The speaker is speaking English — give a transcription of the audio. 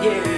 Yeah.